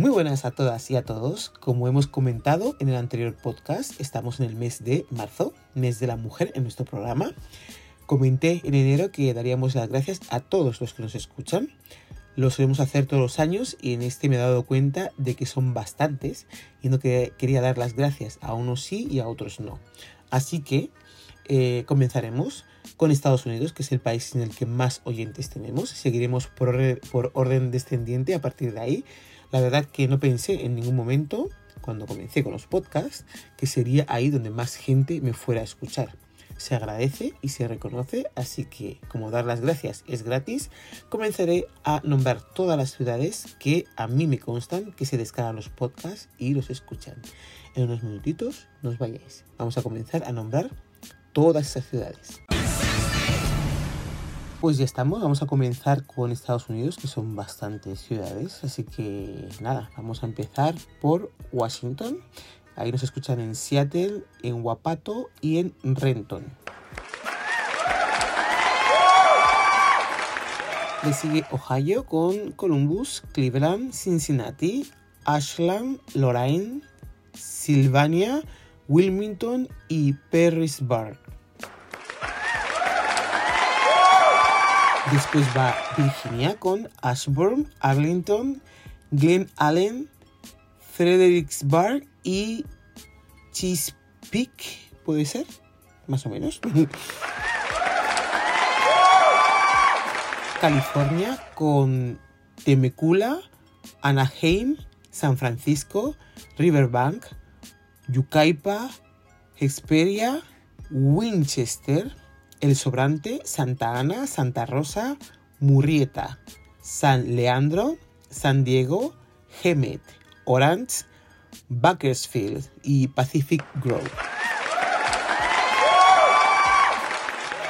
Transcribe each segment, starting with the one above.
Muy buenas a todas y a todos. Como hemos comentado en el anterior podcast, estamos en el mes de marzo, mes de la mujer en nuestro programa. Comenté en enero que daríamos las gracias a todos los que nos escuchan. Lo solemos hacer todos los años y en este me he dado cuenta de que son bastantes y no que quería dar las gracias a unos sí y a otros no. Así que eh, comenzaremos con Estados Unidos, que es el país en el que más oyentes tenemos. Seguiremos por, por orden descendiente a partir de ahí la verdad que no pensé en ningún momento, cuando comencé con los podcasts, que sería ahí donde más gente me fuera a escuchar. Se agradece y se reconoce, así que como dar las gracias es gratis, comenzaré a nombrar todas las ciudades que a mí me constan que se descargan los podcasts y los escuchan. En unos minutitos nos vayáis. Vamos a comenzar a nombrar todas esas ciudades. Pues ya estamos, vamos a comenzar con Estados Unidos, que son bastantes ciudades, así que nada, vamos a empezar por Washington. Ahí nos escuchan en Seattle, en Wapato y en Renton. Le sigue Ohio con Columbus, Cleveland, Cincinnati, Ashland, Lorraine, Sylvania, Wilmington y Perrysburg. Después va Virginia con Ashburn, Arlington, Glen Allen, Fredericksburg y Chesapeake, ¿puede ser? Más o menos. California con Temecula, Anaheim, San Francisco, Riverbank, Yucaipa, Hesperia, Winchester, el Sobrante, Santa Ana, Santa Rosa, Murrieta, San Leandro, San Diego, Hemet, Orange, Bakersfield y Pacific Grove.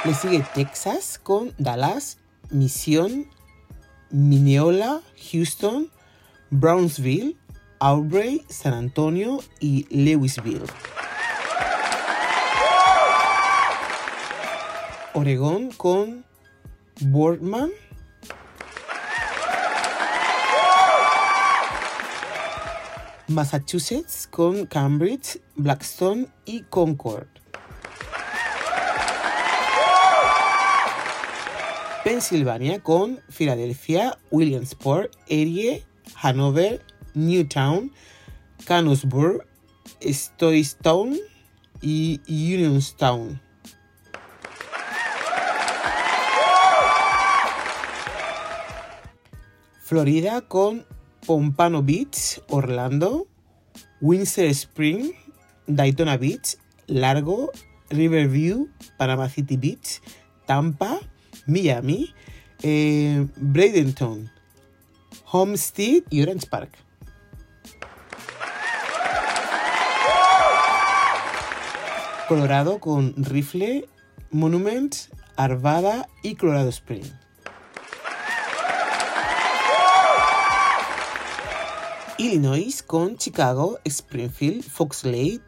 Le sigue Texas con Dallas, Misión, Mineola, Houston, Brownsville, Aubrey, San Antonio y Lewisville. Oregón con Boardman. Massachusetts con Cambridge, Blackstone y Concord. Pensilvania con Filadelfia, Williamsport, Erie, Hanover, Newtown, Canonsburg, Stoystown y Unionstown. Florida con Pompano Beach, Orlando, Windsor Spring, Daytona Beach, Largo, Riverview, Panama City Beach, Tampa, Miami, eh, Bradenton, Homestead y Orange Park. Colorado con Rifle, Monument, Arvada y Colorado Spring. Illinois con Chicago, Springfield, Fox Lake,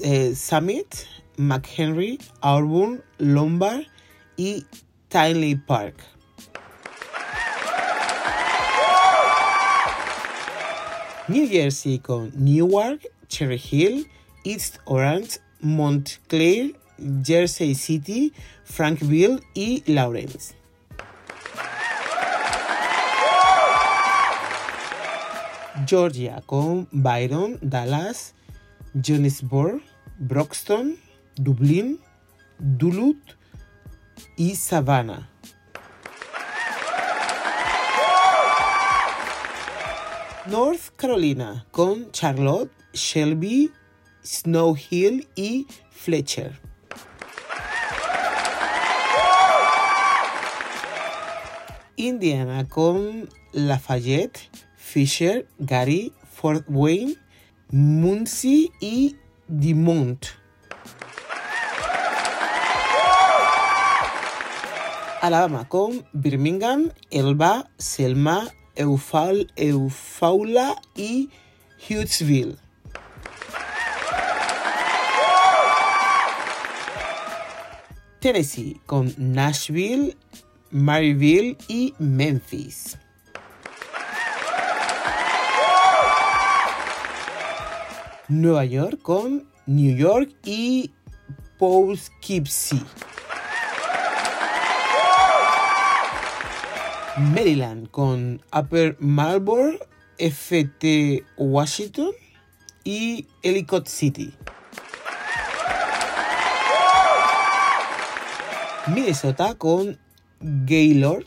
eh, Summit, McHenry, Auburn, Lombard y Tinley Park. New Jersey con Newark, Cherry Hill, East Orange, Montclair, Jersey City, Frankville y Lawrence. Georgia con Byron, Dallas, Johannesburg, Broxton, Dublín, Duluth y Savannah. North Carolina con Charlotte, Shelby, Snow Hill y Fletcher. Indiana con Lafayette, Fisher, Gary, Fort Wayne, Muncie y Dimont. Alabama con Birmingham, Elba, Selma, Eufaula y Hughesville. Tennessee con Nashville, Maryville y Memphis. Nueva York con New York y Poughkeepsie. Maryland con Upper Marlboro, FT Washington y Ellicott City. Minnesota con Gaylord.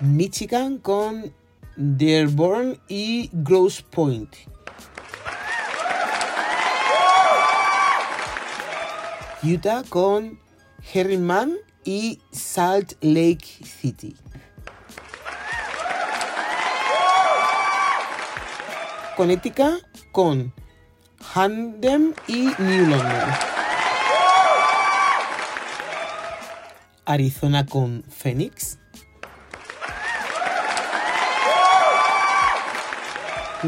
Michigan con Dearborn y Grosse Point. Utah con Herriman y Salt Lake City. Connecticut con Handem y New London. Arizona con Phoenix.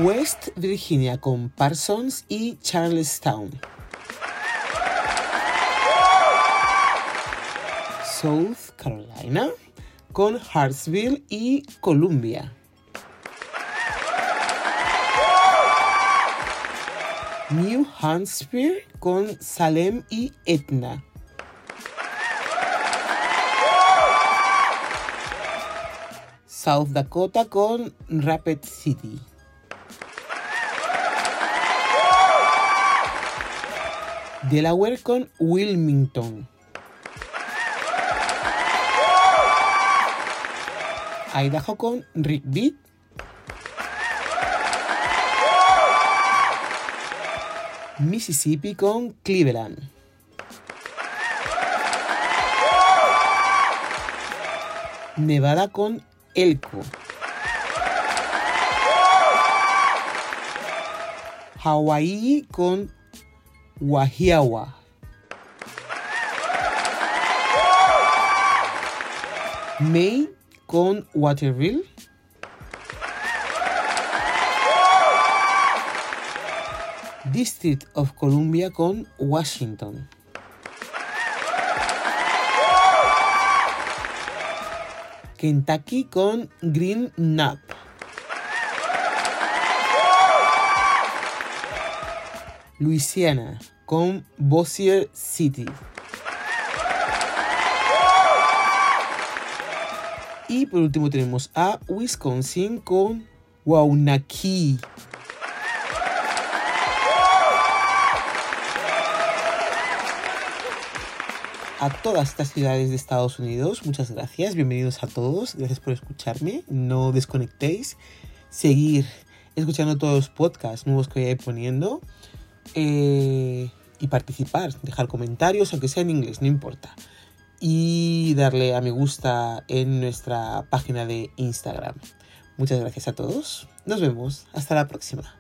West Virginia con Parsons y Charlestown. South Carolina con Hartsville y Columbia. New Hampshire con Salem y Etna. South Dakota con Rapid City. Delaware con Wilmington. Idaho con Rigby. Mississippi con Cleveland. Nevada con Elko. Hawaii con Wahiawa. Maine con Waterville. District of Columbia con Washington. Kentucky con Green Nut. Louisiana con Bossier City. Y por último tenemos a Wisconsin con Waunakee. a todas estas ciudades de Estados Unidos. Muchas gracias, bienvenidos a todos, gracias por escucharme, no desconectéis, seguir escuchando todos los podcasts nuevos que voy a ir poniendo eh, y participar, dejar comentarios, aunque sea en inglés, no importa. Y darle a me gusta en nuestra página de Instagram. Muchas gracias a todos, nos vemos, hasta la próxima.